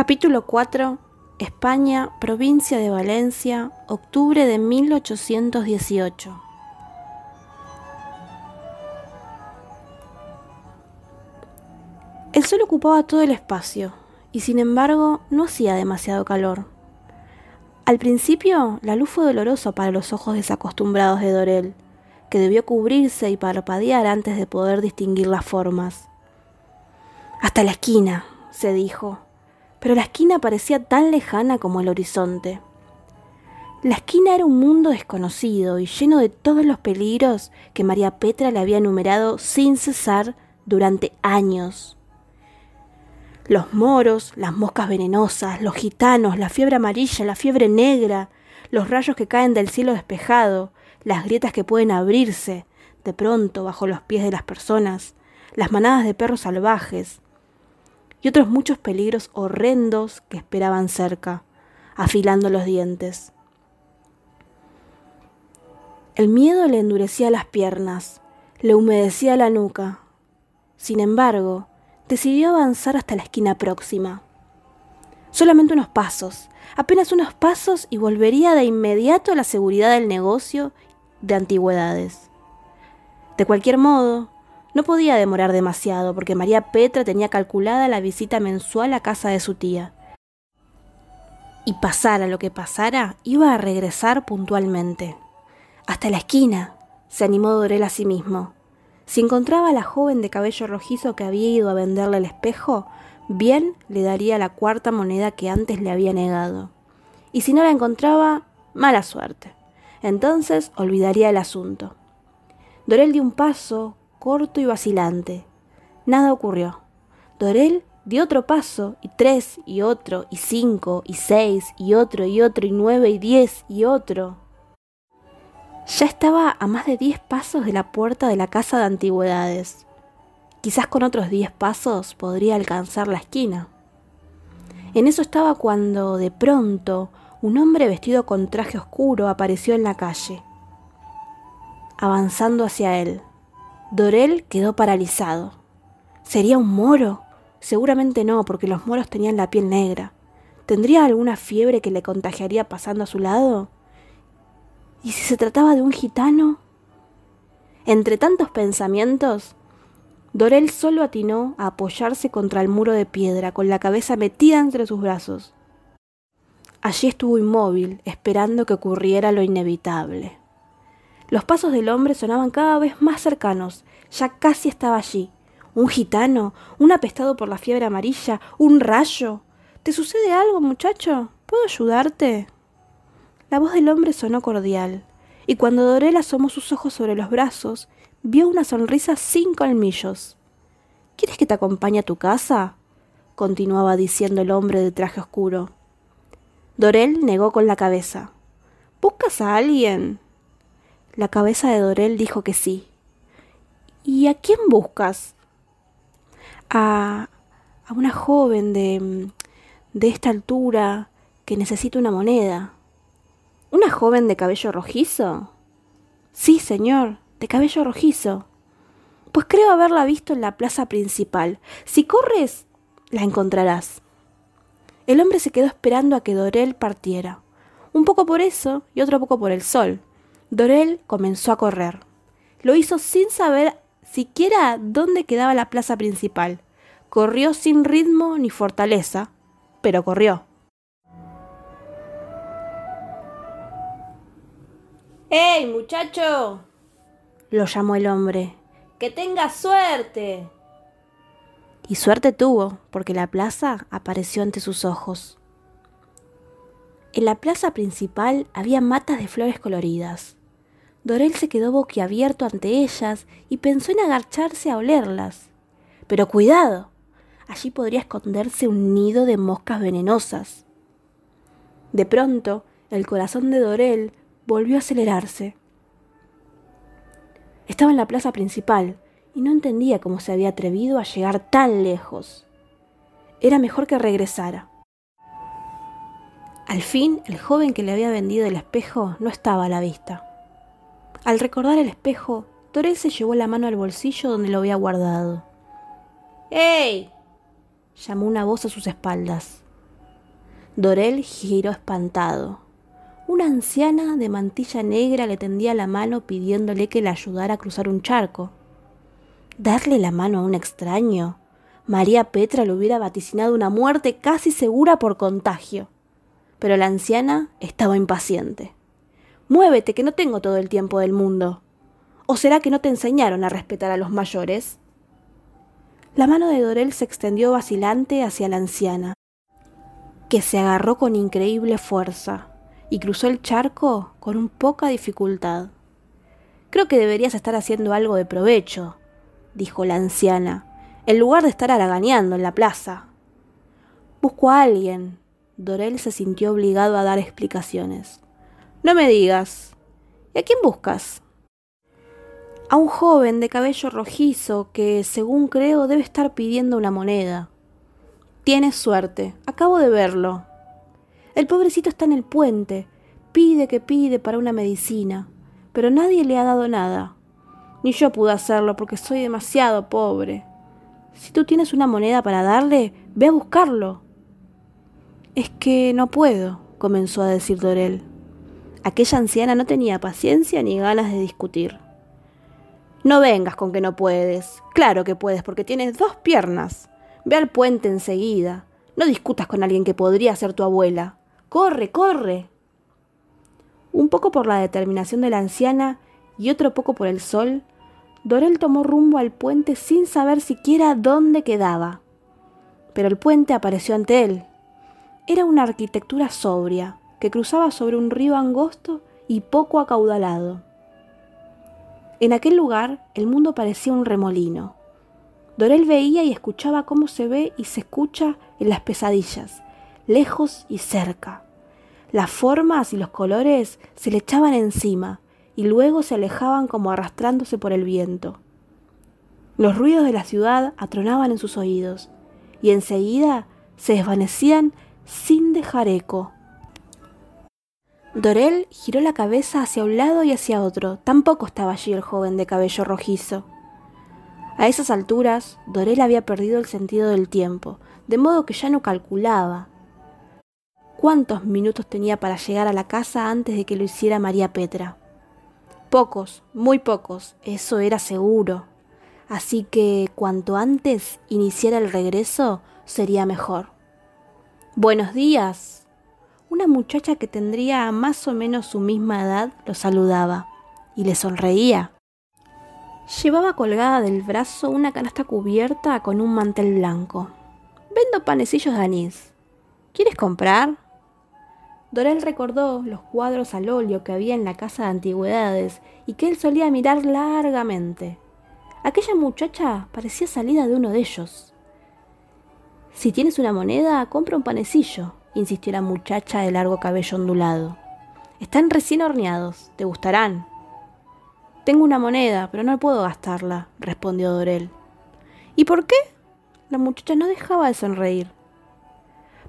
Capítulo 4 España, provincia de Valencia, octubre de 1818 El sol ocupaba todo el espacio y sin embargo no hacía demasiado calor. Al principio la luz fue dolorosa para los ojos desacostumbrados de Dorel, que debió cubrirse y parpadear antes de poder distinguir las formas. Hasta la esquina, se dijo, pero la esquina parecía tan lejana como el horizonte. La esquina era un mundo desconocido y lleno de todos los peligros que María Petra le había enumerado sin cesar durante años. Los moros, las moscas venenosas, los gitanos, la fiebre amarilla, la fiebre negra, los rayos que caen del cielo despejado, las grietas que pueden abrirse de pronto bajo los pies de las personas, las manadas de perros salvajes y otros muchos peligros horrendos que esperaban cerca, afilando los dientes. El miedo le endurecía las piernas, le humedecía la nuca. Sin embargo, decidió avanzar hasta la esquina próxima. Solamente unos pasos, apenas unos pasos y volvería de inmediato a la seguridad del negocio de antigüedades. De cualquier modo, no podía demorar demasiado porque María Petra tenía calculada la visita mensual a casa de su tía. Y pasara lo que pasara, iba a regresar puntualmente. Hasta la esquina, se animó Dorel a sí mismo. Si encontraba a la joven de cabello rojizo que había ido a venderle el espejo, bien le daría la cuarta moneda que antes le había negado. Y si no la encontraba, mala suerte. Entonces olvidaría el asunto. Dorel dio un paso, corto y vacilante. Nada ocurrió. Dorel dio otro paso, y tres, y otro, y cinco, y seis, y otro, y otro, y nueve, y diez, y otro. Ya estaba a más de diez pasos de la puerta de la casa de antigüedades. Quizás con otros diez pasos podría alcanzar la esquina. En eso estaba cuando, de pronto, un hombre vestido con traje oscuro apareció en la calle. Avanzando hacia él, Dorel quedó paralizado. ¿Sería un moro? Seguramente no, porque los moros tenían la piel negra. ¿Tendría alguna fiebre que le contagiaría pasando a su lado? ¿Y si se trataba de un gitano? Entre tantos pensamientos, Dorel solo atinó a apoyarse contra el muro de piedra, con la cabeza metida entre sus brazos. Allí estuvo inmóvil, esperando que ocurriera lo inevitable. Los pasos del hombre sonaban cada vez más cercanos, ya casi estaba allí. ¿Un gitano? ¿Un apestado por la fiebre amarilla? ¿Un rayo? ¿Te sucede algo, muchacho? ¿Puedo ayudarte? La voz del hombre sonó cordial, y cuando Dorel asomó sus ojos sobre los brazos, vio una sonrisa sin colmillos. ¿Quieres que te acompañe a tu casa? continuaba diciendo el hombre de traje oscuro. Dorel negó con la cabeza. ¿Buscas a alguien? La cabeza de Dorel dijo que sí. ¿Y a quién buscas? A, a una joven de, de esta altura que necesita una moneda. ¿Una joven de cabello rojizo? Sí, señor, de cabello rojizo. Pues creo haberla visto en la plaza principal. Si corres, la encontrarás. El hombre se quedó esperando a que Dorel partiera. Un poco por eso y otro poco por el sol. Dorel comenzó a correr. Lo hizo sin saber siquiera dónde quedaba la plaza principal. Corrió sin ritmo ni fortaleza, pero corrió. ¡Ey, muchacho! lo llamó el hombre. ¡Que tengas suerte! Y suerte tuvo, porque la plaza apareció ante sus ojos. En la plaza principal había matas de flores coloridas. Dorel se quedó boquiabierto ante ellas y pensó en agacharse a olerlas. Pero cuidado, allí podría esconderse un nido de moscas venenosas. De pronto, el corazón de Dorel volvió a acelerarse. Estaba en la plaza principal y no entendía cómo se había atrevido a llegar tan lejos. Era mejor que regresara. Al fin, el joven que le había vendido el espejo no estaba a la vista. Al recordar el espejo, Dorel se llevó la mano al bolsillo donde lo había guardado. ¡Ey! llamó una voz a sus espaldas. Dorel giró espantado. Una anciana de mantilla negra le tendía la mano pidiéndole que le ayudara a cruzar un charco. Darle la mano a un extraño. María Petra le hubiera vaticinado una muerte casi segura por contagio. Pero la anciana estaba impaciente. Muévete, que no tengo todo el tiempo del mundo. ¿O será que no te enseñaron a respetar a los mayores? La mano de Dorel se extendió vacilante hacia la anciana, que se agarró con increíble fuerza y cruzó el charco con un poca dificultad. Creo que deberías estar haciendo algo de provecho, dijo la anciana, en lugar de estar haraganeando en la plaza. Busco a alguien. Dorel se sintió obligado a dar explicaciones. No me digas. ¿Y a quién buscas? A un joven de cabello rojizo que, según creo, debe estar pidiendo una moneda. Tienes suerte. Acabo de verlo. El pobrecito está en el puente. Pide que pide para una medicina. Pero nadie le ha dado nada. Ni yo pude hacerlo porque soy demasiado pobre. Si tú tienes una moneda para darle, ve a buscarlo. Es que no puedo, comenzó a decir Dorel. Aquella anciana no tenía paciencia ni ganas de discutir. No vengas con que no puedes. Claro que puedes, porque tienes dos piernas. Ve al puente enseguida. No discutas con alguien que podría ser tu abuela. Corre, corre. Un poco por la determinación de la anciana y otro poco por el sol, Dorel tomó rumbo al puente sin saber siquiera dónde quedaba. Pero el puente apareció ante él. Era una arquitectura sobria, que cruzaba sobre un río angosto y poco acaudalado. En aquel lugar el mundo parecía un remolino. Dorel veía y escuchaba cómo se ve y se escucha en las pesadillas, lejos y cerca. Las formas y los colores se le echaban encima, y luego se alejaban como arrastrándose por el viento. Los ruidos de la ciudad atronaban en sus oídos y enseguida se desvanecían sin dejar eco. Dorel giró la cabeza hacia un lado y hacia otro. Tampoco estaba allí el joven de cabello rojizo. A esas alturas, Dorel había perdido el sentido del tiempo, de modo que ya no calculaba. ¿Cuántos minutos tenía para llegar a la casa antes de que lo hiciera María Petra? Pocos, muy pocos, eso era seguro. Así que cuanto antes iniciara el regreso, sería mejor. Buenos días. Una muchacha que tendría más o menos su misma edad lo saludaba y le sonreía. Llevaba colgada del brazo una canasta cubierta con un mantel blanco. Vendo panecillos de anís. ¿Quieres comprar? Dorel recordó los cuadros al óleo que había en la casa de antigüedades y que él solía mirar largamente. Aquella muchacha parecía salida de uno de ellos. Si tienes una moneda, compra un panecillo, insistió la muchacha de largo cabello ondulado. Están recién horneados, te gustarán. Tengo una moneda, pero no puedo gastarla, respondió Dorel. ¿Y por qué? La muchacha no dejaba de sonreír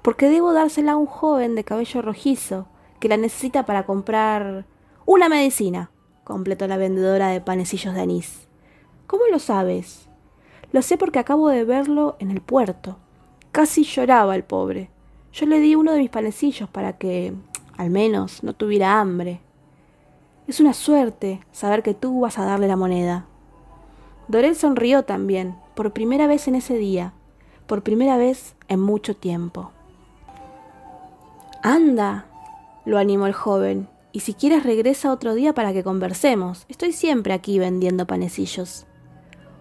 porque debo dársela a un joven de cabello rojizo que la necesita para comprar una medicina, completó la vendedora de panecillos de anís. ¿Cómo lo sabes? Lo sé porque acabo de verlo en el puerto. Casi lloraba el pobre. Yo le di uno de mis panecillos para que, al menos, no tuviera hambre. Es una suerte saber que tú vas a darle la moneda. Dorel sonrió también, por primera vez en ese día, por primera vez en mucho tiempo. Anda, lo animó el joven, y si quieres regresa otro día para que conversemos. Estoy siempre aquí vendiendo panecillos.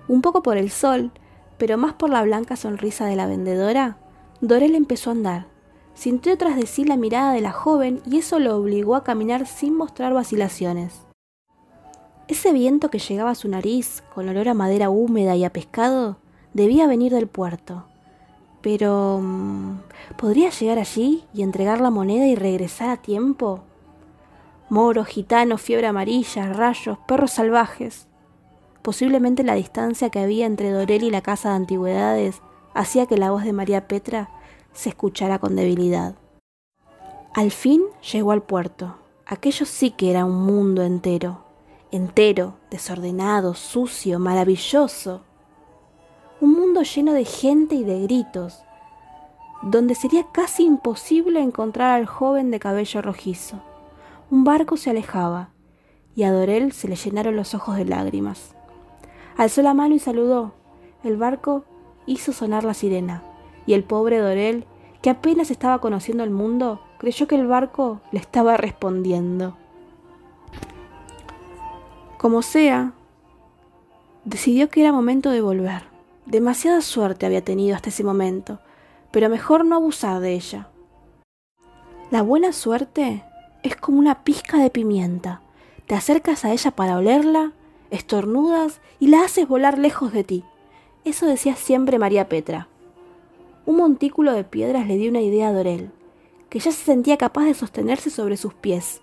Un poco por el sol, pero más por la blanca sonrisa de la vendedora, Dorel empezó a andar. Sintió tras de sí la mirada de la joven y eso lo obligó a caminar sin mostrar vacilaciones. Ese viento que llegaba a su nariz, con olor a madera húmeda y a pescado, debía venir del puerto. Pero... Mm, ¿Podría llegar allí y entregar la moneda y regresar a tiempo? Moros, gitanos, fiebre amarilla, rayos, perros salvajes. Posiblemente la distancia que había entre Dorel y la casa de antigüedades hacía que la voz de María Petra se escuchara con debilidad. Al fin llegó al puerto. Aquello sí que era un mundo entero, entero, desordenado, sucio, maravilloso un mundo lleno de gente y de gritos. donde sería casi imposible encontrar al joven de cabello rojizo. Un barco se alejaba, y a Dorel se le llenaron los ojos de lágrimas. Alzó la mano y saludó. El barco hizo sonar la sirena, y el pobre Dorel, que apenas estaba conociendo el mundo, creyó que el barco le estaba respondiendo. Como sea, decidió que era momento de volver. Demasiada suerte había tenido hasta ese momento, pero mejor no abusar de ella. La buena suerte es como una pizca de pimienta. Te acercas a ella para olerla, estornudas y la haces volar lejos de ti. Eso decía siempre María Petra. Un montículo de piedras le dio una idea a Dorel, que ya se sentía capaz de sostenerse sobre sus pies.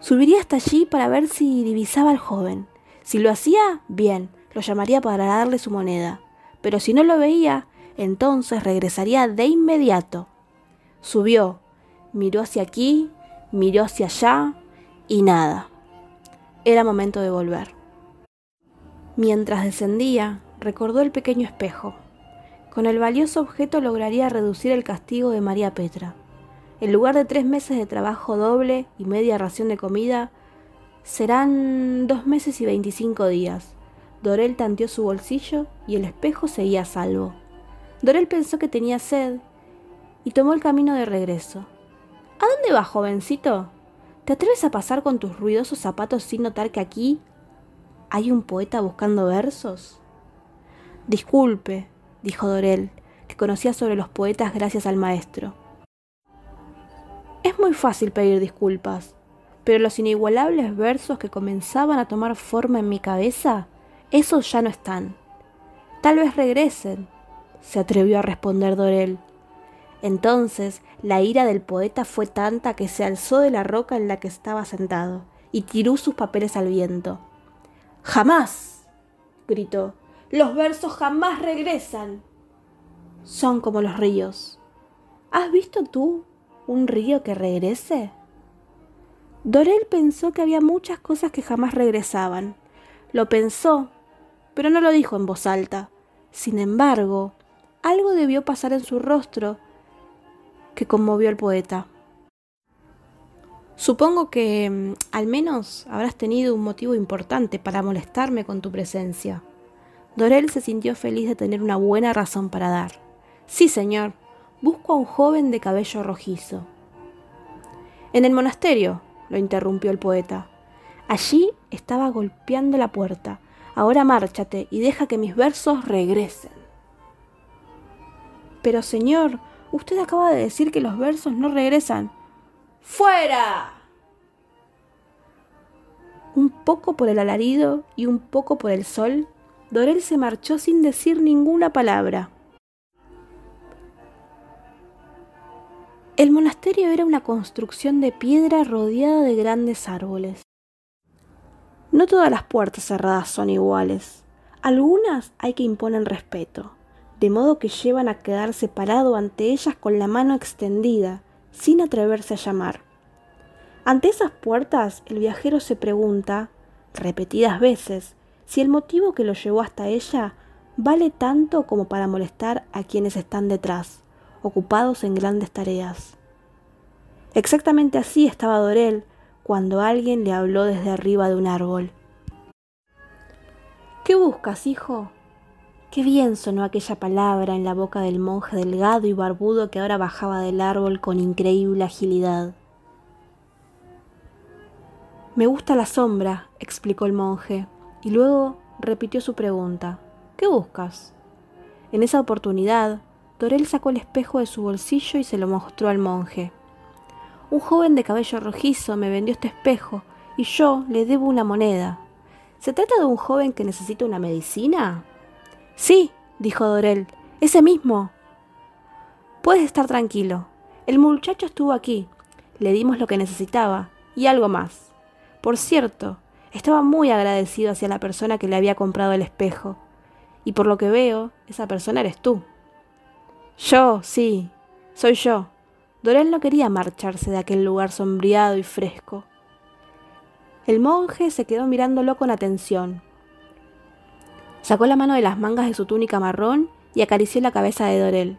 Subiría hasta allí para ver si divisaba al joven. Si lo hacía, bien, lo llamaría para darle su moneda. Pero si no lo veía, entonces regresaría de inmediato. Subió, miró hacia aquí, miró hacia allá y nada. Era momento de volver. Mientras descendía, recordó el pequeño espejo. Con el valioso objeto lograría reducir el castigo de María Petra. En lugar de tres meses de trabajo doble y media ración de comida, serán dos meses y veinticinco días. Dorel tanteó su bolsillo y el espejo seguía a salvo. Dorel pensó que tenía sed y tomó el camino de regreso. ¿A dónde vas, jovencito? ¿Te atreves a pasar con tus ruidosos zapatos sin notar que aquí hay un poeta buscando versos? Disculpe, dijo Dorel, que conocía sobre los poetas gracias al maestro. Es muy fácil pedir disculpas, pero los inigualables versos que comenzaban a tomar forma en mi cabeza, esos ya no están. Tal vez regresen, se atrevió a responder Dorel. Entonces la ira del poeta fue tanta que se alzó de la roca en la que estaba sentado y tiró sus papeles al viento. Jamás, gritó, los versos jamás regresan. Son como los ríos. ¿Has visto tú un río que regrese? Dorel pensó que había muchas cosas que jamás regresaban. Lo pensó, pero no lo dijo en voz alta. Sin embargo, algo debió pasar en su rostro que conmovió al poeta. Supongo que mm, al menos habrás tenido un motivo importante para molestarme con tu presencia. Dorel se sintió feliz de tener una buena razón para dar. Sí, señor, busco a un joven de cabello rojizo. En el monasterio, lo interrumpió el poeta. Allí estaba golpeando la puerta. Ahora márchate y deja que mis versos regresen. Pero, señor, usted acaba de decir que los versos no regresan. ¡Fuera! Un poco por el alarido y un poco por el sol, Dorel se marchó sin decir ninguna palabra. El monasterio era una construcción de piedra rodeada de grandes árboles. No todas las puertas cerradas son iguales. Algunas hay que imponer respeto, de modo que llevan a quedarse parado ante ellas con la mano extendida, sin atreverse a llamar. Ante esas puertas el viajero se pregunta, repetidas veces, si el motivo que lo llevó hasta ella vale tanto como para molestar a quienes están detrás, ocupados en grandes tareas. Exactamente así estaba Dorel cuando alguien le habló desde arriba de un árbol. ¿Qué buscas, hijo? Qué bien sonó aquella palabra en la boca del monje delgado y barbudo que ahora bajaba del árbol con increíble agilidad. Me gusta la sombra, explicó el monje y luego repitió su pregunta. ¿Qué buscas? En esa oportunidad, Dorel sacó el espejo de su bolsillo y se lo mostró al monje. Un joven de cabello rojizo me vendió este espejo y yo le debo una moneda. ¿Se trata de un joven que necesita una medicina? Sí, dijo Dorel, ese mismo. Puedes estar tranquilo. El muchacho estuvo aquí. Le dimos lo que necesitaba y algo más. Por cierto, estaba muy agradecido hacia la persona que le había comprado el espejo. Y por lo que veo, esa persona eres tú. Yo, sí, soy yo. Dorel no quería marcharse de aquel lugar sombreado y fresco. El monje se quedó mirándolo con atención. Sacó la mano de las mangas de su túnica marrón y acarició la cabeza de Dorel.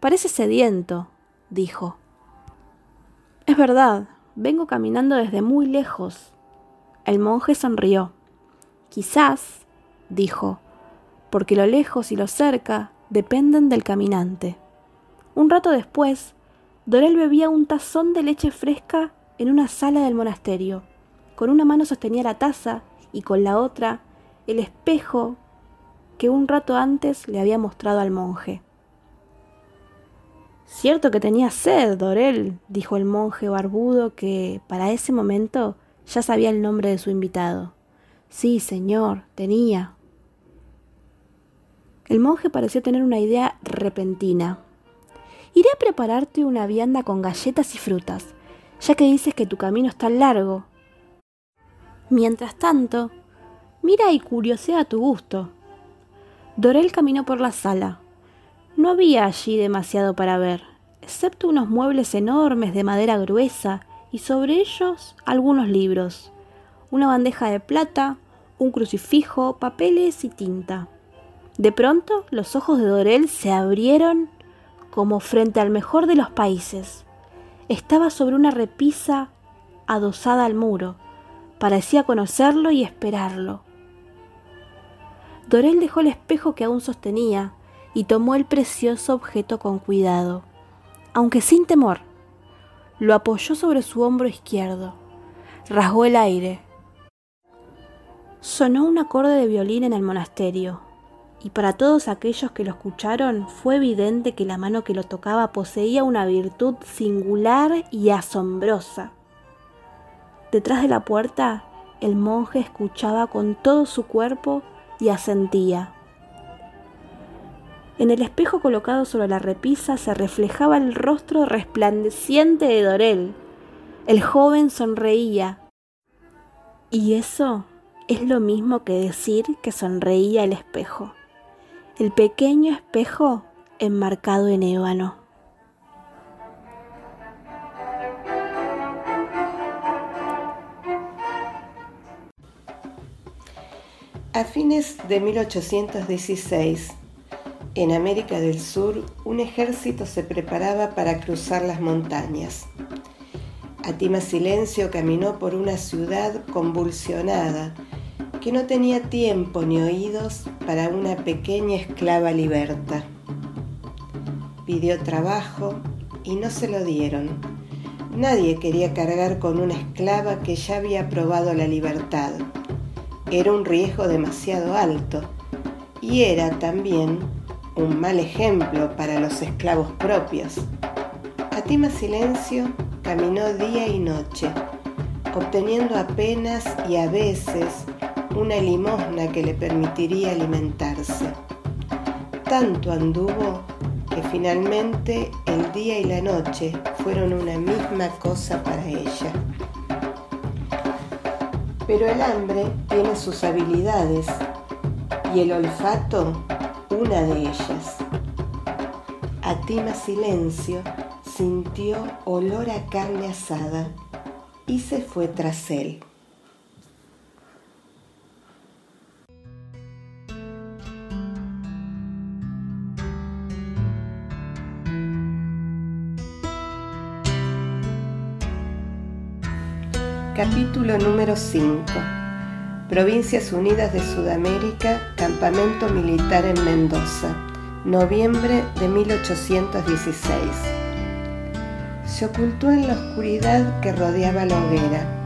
Parece sediento, dijo. Es verdad, vengo caminando desde muy lejos. El monje sonrió. Quizás, dijo, porque lo lejos y lo cerca dependen del caminante. Un rato después, Dorel bebía un tazón de leche fresca en una sala del monasterio. Con una mano sostenía la taza y con la otra el espejo que un rato antes le había mostrado al monje. Cierto que tenía sed, Dorel, dijo el monje barbudo que, para ese momento, ya sabía el nombre de su invitado. Sí, señor, tenía. El monje pareció tener una idea repentina. Iré a prepararte una vianda con galletas y frutas, ya que dices que tu camino es tan largo. Mientras tanto, mira y curiosea a tu gusto. Dorel caminó por la sala. No había allí demasiado para ver, excepto unos muebles enormes de madera gruesa y sobre ellos algunos libros, una bandeja de plata, un crucifijo, papeles y tinta. De pronto los ojos de Dorel se abrieron como frente al mejor de los países. Estaba sobre una repisa adosada al muro. Parecía conocerlo y esperarlo. Dorel dejó el espejo que aún sostenía y tomó el precioso objeto con cuidado, aunque sin temor. Lo apoyó sobre su hombro izquierdo. Rasgó el aire. Sonó un acorde de violín en el monasterio y para todos aquellos que lo escucharon fue evidente que la mano que lo tocaba poseía una virtud singular y asombrosa. Detrás de la puerta, el monje escuchaba con todo su cuerpo y asentía. En el espejo colocado sobre la repisa se reflejaba el rostro resplandeciente de Dorel. El joven sonreía. Y eso es lo mismo que decir que sonreía el espejo el pequeño espejo enmarcado en ébano. A fines de 1816, en América del Sur, un ejército se preparaba para cruzar las montañas. Atima Silencio caminó por una ciudad convulsionada que no tenía tiempo ni oídos para una pequeña esclava liberta. Pidió trabajo y no se lo dieron. Nadie quería cargar con una esclava que ya había probado la libertad. Era un riesgo demasiado alto y era también un mal ejemplo para los esclavos propios. Atima Silencio caminó día y noche, obteniendo apenas y a veces una limosna que le permitiría alimentarse. Tanto anduvo que finalmente el día y la noche fueron una misma cosa para ella. Pero el hambre tiene sus habilidades y el olfato una de ellas. Atima Silencio sintió olor a carne asada y se fue tras él. Capítulo número 5. Provincias Unidas de Sudamérica, Campamento Militar en Mendoza, noviembre de 1816. Se ocultó en la oscuridad que rodeaba la hoguera.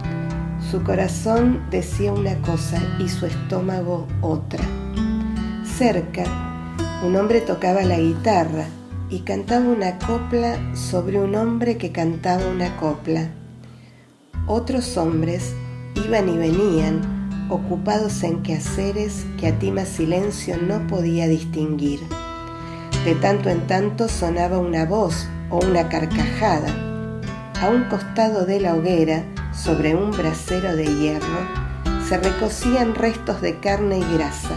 Su corazón decía una cosa y su estómago otra. Cerca, un hombre tocaba la guitarra y cantaba una copla sobre un hombre que cantaba una copla. Otros hombres iban y venían, ocupados en quehaceres que Atima Silencio no podía distinguir. De tanto en tanto sonaba una voz o una carcajada. A un costado de la hoguera, sobre un brasero de hierro, se recocían restos de carne y grasa.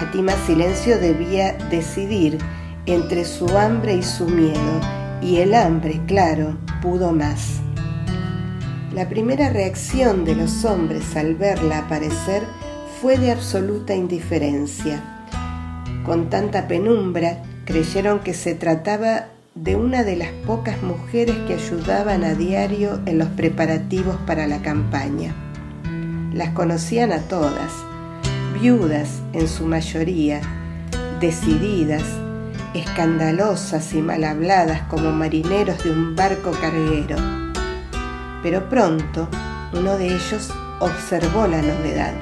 Atima Silencio debía decidir entre su hambre y su miedo, y el hambre, claro, pudo más. La primera reacción de los hombres al verla aparecer fue de absoluta indiferencia. Con tanta penumbra, creyeron que se trataba de una de las pocas mujeres que ayudaban a diario en los preparativos para la campaña. Las conocían a todas, viudas en su mayoría, decididas, escandalosas y mal habladas como marineros de un barco carguero. Pero pronto uno de ellos observó la novedad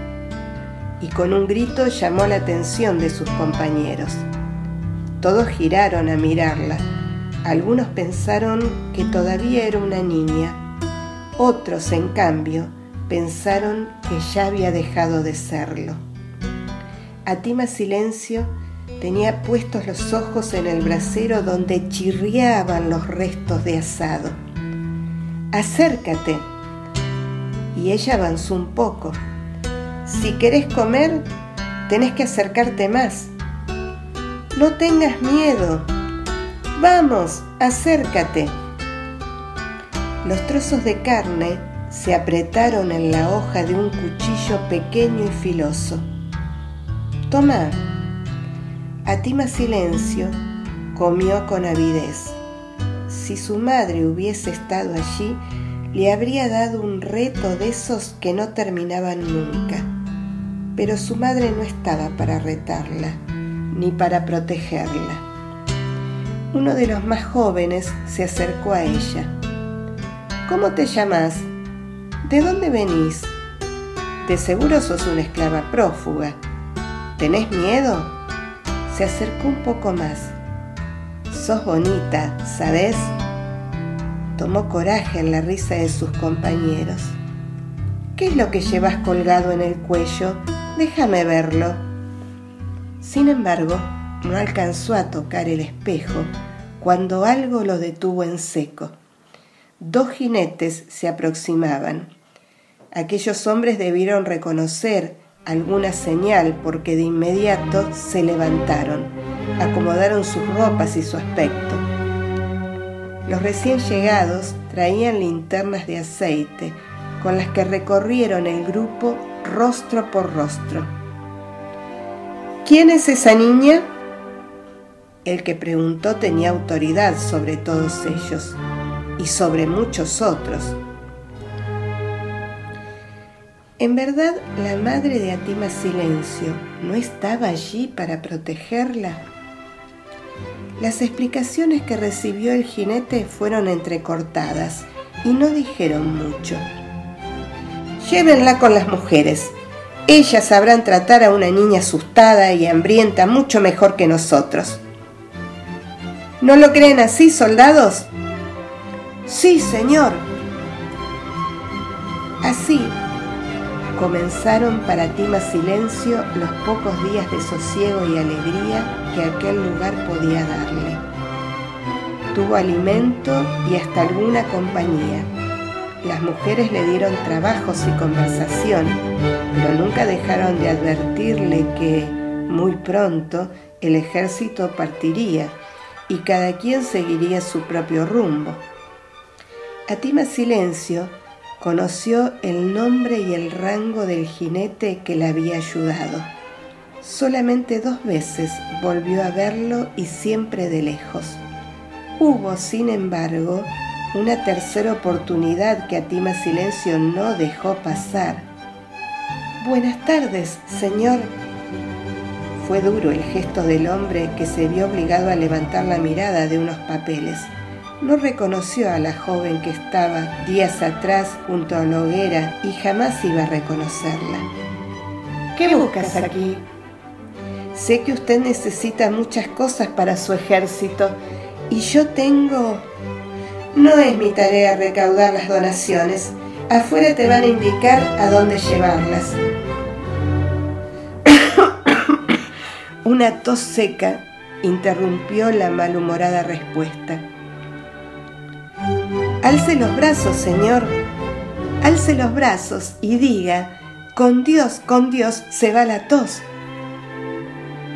y con un grito llamó la atención de sus compañeros. Todos giraron a mirarla. Algunos pensaron que todavía era una niña. Otros, en cambio, pensaron que ya había dejado de serlo. Atima Silencio tenía puestos los ojos en el brasero donde chirriaban los restos de asado. Acércate. Y ella avanzó un poco. Si querés comer, tenés que acercarte más. No tengas miedo. Vamos, acércate. Los trozos de carne se apretaron en la hoja de un cuchillo pequeño y filoso. Toma. Atima Silencio comió con avidez. Si su madre hubiese estado allí, le habría dado un reto de esos que no terminaban nunca. Pero su madre no estaba para retarla, ni para protegerla. Uno de los más jóvenes se acercó a ella. ¿Cómo te llamas? ¿De dónde venís? De seguro sos una esclava prófuga. ¿Tenés miedo? Se acercó un poco más. Sos bonita, ¿sabes? Tomó coraje en la risa de sus compañeros. ¿Qué es lo que llevas colgado en el cuello? Déjame verlo. Sin embargo, no alcanzó a tocar el espejo cuando algo lo detuvo en seco. Dos jinetes se aproximaban. Aquellos hombres debieron reconocer alguna señal porque de inmediato se levantaron, acomodaron sus ropas y su aspecto. Los recién llegados traían linternas de aceite con las que recorrieron el grupo rostro por rostro. ¿Quién es esa niña? El que preguntó tenía autoridad sobre todos ellos y sobre muchos otros. En verdad, la madre de Atima Silencio no estaba allí para protegerla. Las explicaciones que recibió el jinete fueron entrecortadas y no dijeron mucho. Llévenla con las mujeres. Ellas sabrán tratar a una niña asustada y hambrienta mucho mejor que nosotros. ¿No lo creen así, soldados? Sí, señor. Así, comenzaron para Tima Silencio los pocos días de sosiego y alegría que aquel lugar podía darle. Tuvo alimento y hasta alguna compañía. Las mujeres le dieron trabajos y conversación, pero nunca dejaron de advertirle que, muy pronto, el ejército partiría y cada quien seguiría su propio rumbo. Atima Silencio conoció el nombre y el rango del jinete que le había ayudado. Solamente dos veces volvió a verlo y siempre de lejos. Hubo, sin embargo, una tercera oportunidad que Atima Silencio no dejó pasar. Buenas tardes, señor. Fue duro el gesto del hombre que se vio obligado a levantar la mirada de unos papeles no reconoció a la joven que estaba días atrás junto a la hoguera y jamás iba a reconocerla. ¿Qué buscas aquí? Sé que usted necesita muchas cosas para su ejército y yo tengo... No es mi tarea recaudar las donaciones. Afuera te van a indicar a dónde llevarlas. Una tos seca interrumpió la malhumorada respuesta. Alce los brazos, Señor. Alce los brazos y diga, con Dios, con Dios se va la tos.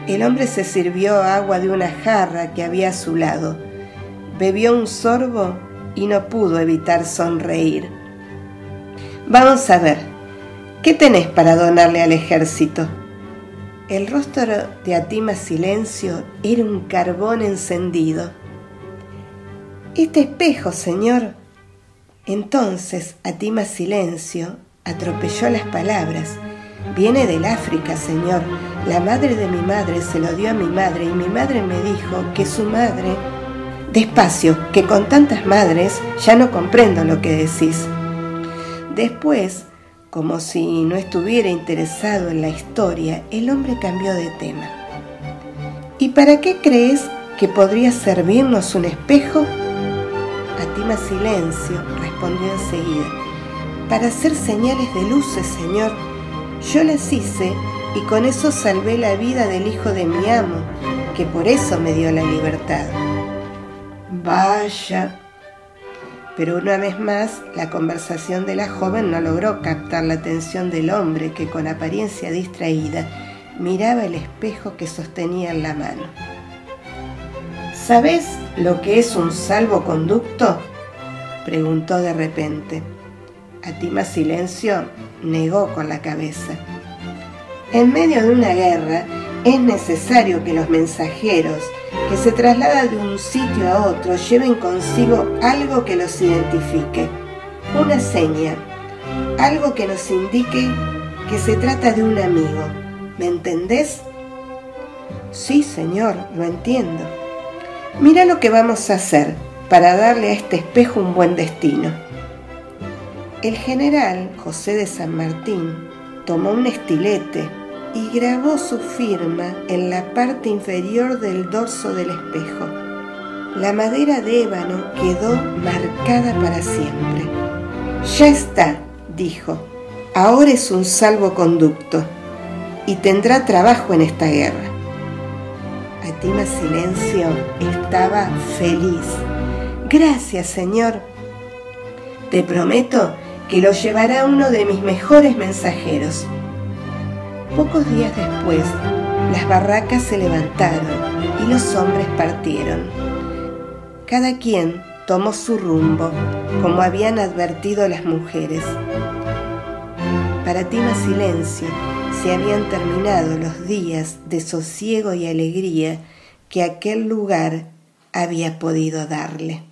El hombre se sirvió agua de una jarra que había a su lado. Bebió un sorbo y no pudo evitar sonreír. Vamos a ver, ¿qué tenés para donarle al ejército? El rostro de Atima Silencio era un carbón encendido. Este espejo, señor. Entonces Atima Silencio atropelló las palabras. Viene del África, señor. La madre de mi madre se lo dio a mi madre y mi madre me dijo que su madre... Despacio, que con tantas madres ya no comprendo lo que decís. Después como si no estuviera interesado en la historia, el hombre cambió de tema. ¿Y para qué crees que podría servirnos un espejo? Silencio, respondió enseguida. Para hacer señales de luces, señor. Yo las hice y con eso salvé la vida del hijo de mi amo, que por eso me dio la libertad. Vaya, pero una vez más la conversación de la joven no logró captar la atención del hombre que con apariencia distraída miraba el espejo que sostenía en la mano. ¿Sabes lo que es un salvoconducto? Preguntó de repente. Atima Silencio negó con la cabeza. En medio de una guerra es necesario que los mensajeros que se trasladan de un sitio a otro lleven consigo algo que los identifique, una seña, algo que nos indique que se trata de un amigo. ¿Me entendés? Sí, señor, lo entiendo. Mira lo que vamos a hacer para darle a este espejo un buen destino. El general José de San Martín tomó un estilete y grabó su firma en la parte inferior del dorso del espejo. La madera de ébano quedó marcada para siempre. Ya está, dijo, ahora es un salvoconducto y tendrá trabajo en esta guerra. Atima Silencio estaba feliz. Gracias, señor. Te prometo que lo llevará uno de mis mejores mensajeros. Pocos días después, las barracas se levantaron y los hombres partieron. Cada quien tomó su rumbo, como habían advertido las mujeres. Para Tima Silencio se habían terminado los días de sosiego y alegría que aquel lugar había podido darle.